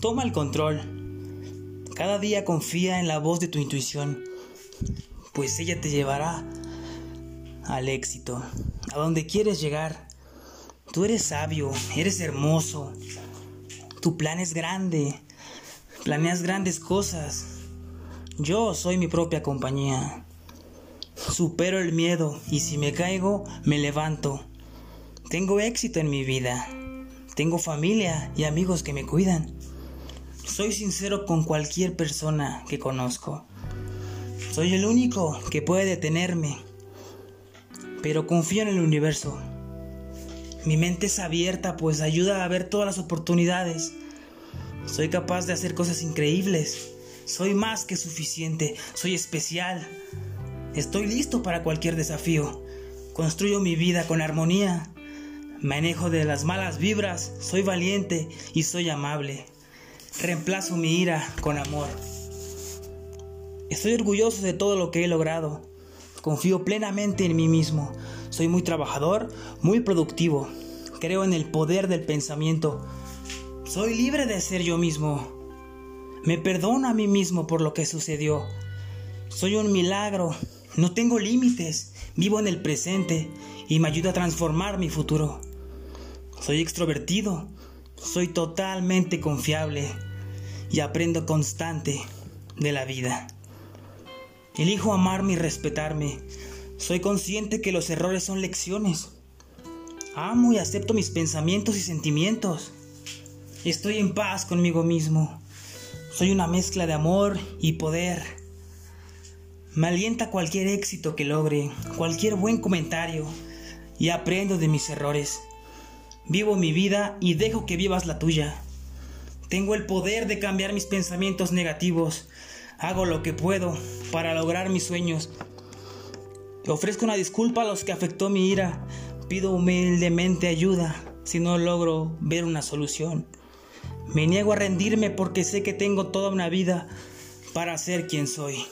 Toma el control. Cada día confía en la voz de tu intuición, pues ella te llevará al éxito, a donde quieres llegar. Tú eres sabio, eres hermoso. Tu plan es grande. Planeas grandes cosas. Yo soy mi propia compañía. Supero el miedo y si me caigo, me levanto. Tengo éxito en mi vida. Tengo familia y amigos que me cuidan. Soy sincero con cualquier persona que conozco. Soy el único que puede detenerme. Pero confío en el universo. Mi mente es abierta pues ayuda a ver todas las oportunidades. Soy capaz de hacer cosas increíbles. Soy más que suficiente. Soy especial. Estoy listo para cualquier desafío. Construyo mi vida con armonía. Manejo de las malas vibras. Soy valiente y soy amable. Reemplazo mi ira con amor. Estoy orgulloso de todo lo que he logrado. Confío plenamente en mí mismo. Soy muy trabajador, muy productivo. Creo en el poder del pensamiento. Soy libre de ser yo mismo. Me perdono a mí mismo por lo que sucedió. Soy un milagro. No tengo límites. Vivo en el presente y me ayuda a transformar mi futuro. Soy extrovertido. Soy totalmente confiable y aprendo constante de la vida. Elijo amarme y respetarme. Soy consciente que los errores son lecciones. Amo y acepto mis pensamientos y sentimientos. Estoy en paz conmigo mismo. Soy una mezcla de amor y poder. Me alienta cualquier éxito que logre, cualquier buen comentario, y aprendo de mis errores. Vivo mi vida y dejo que vivas la tuya. Tengo el poder de cambiar mis pensamientos negativos. Hago lo que puedo para lograr mis sueños. Ofrezco una disculpa a los que afectó mi ira. Pido humildemente ayuda si no logro ver una solución. Me niego a rendirme porque sé que tengo toda una vida para ser quien soy.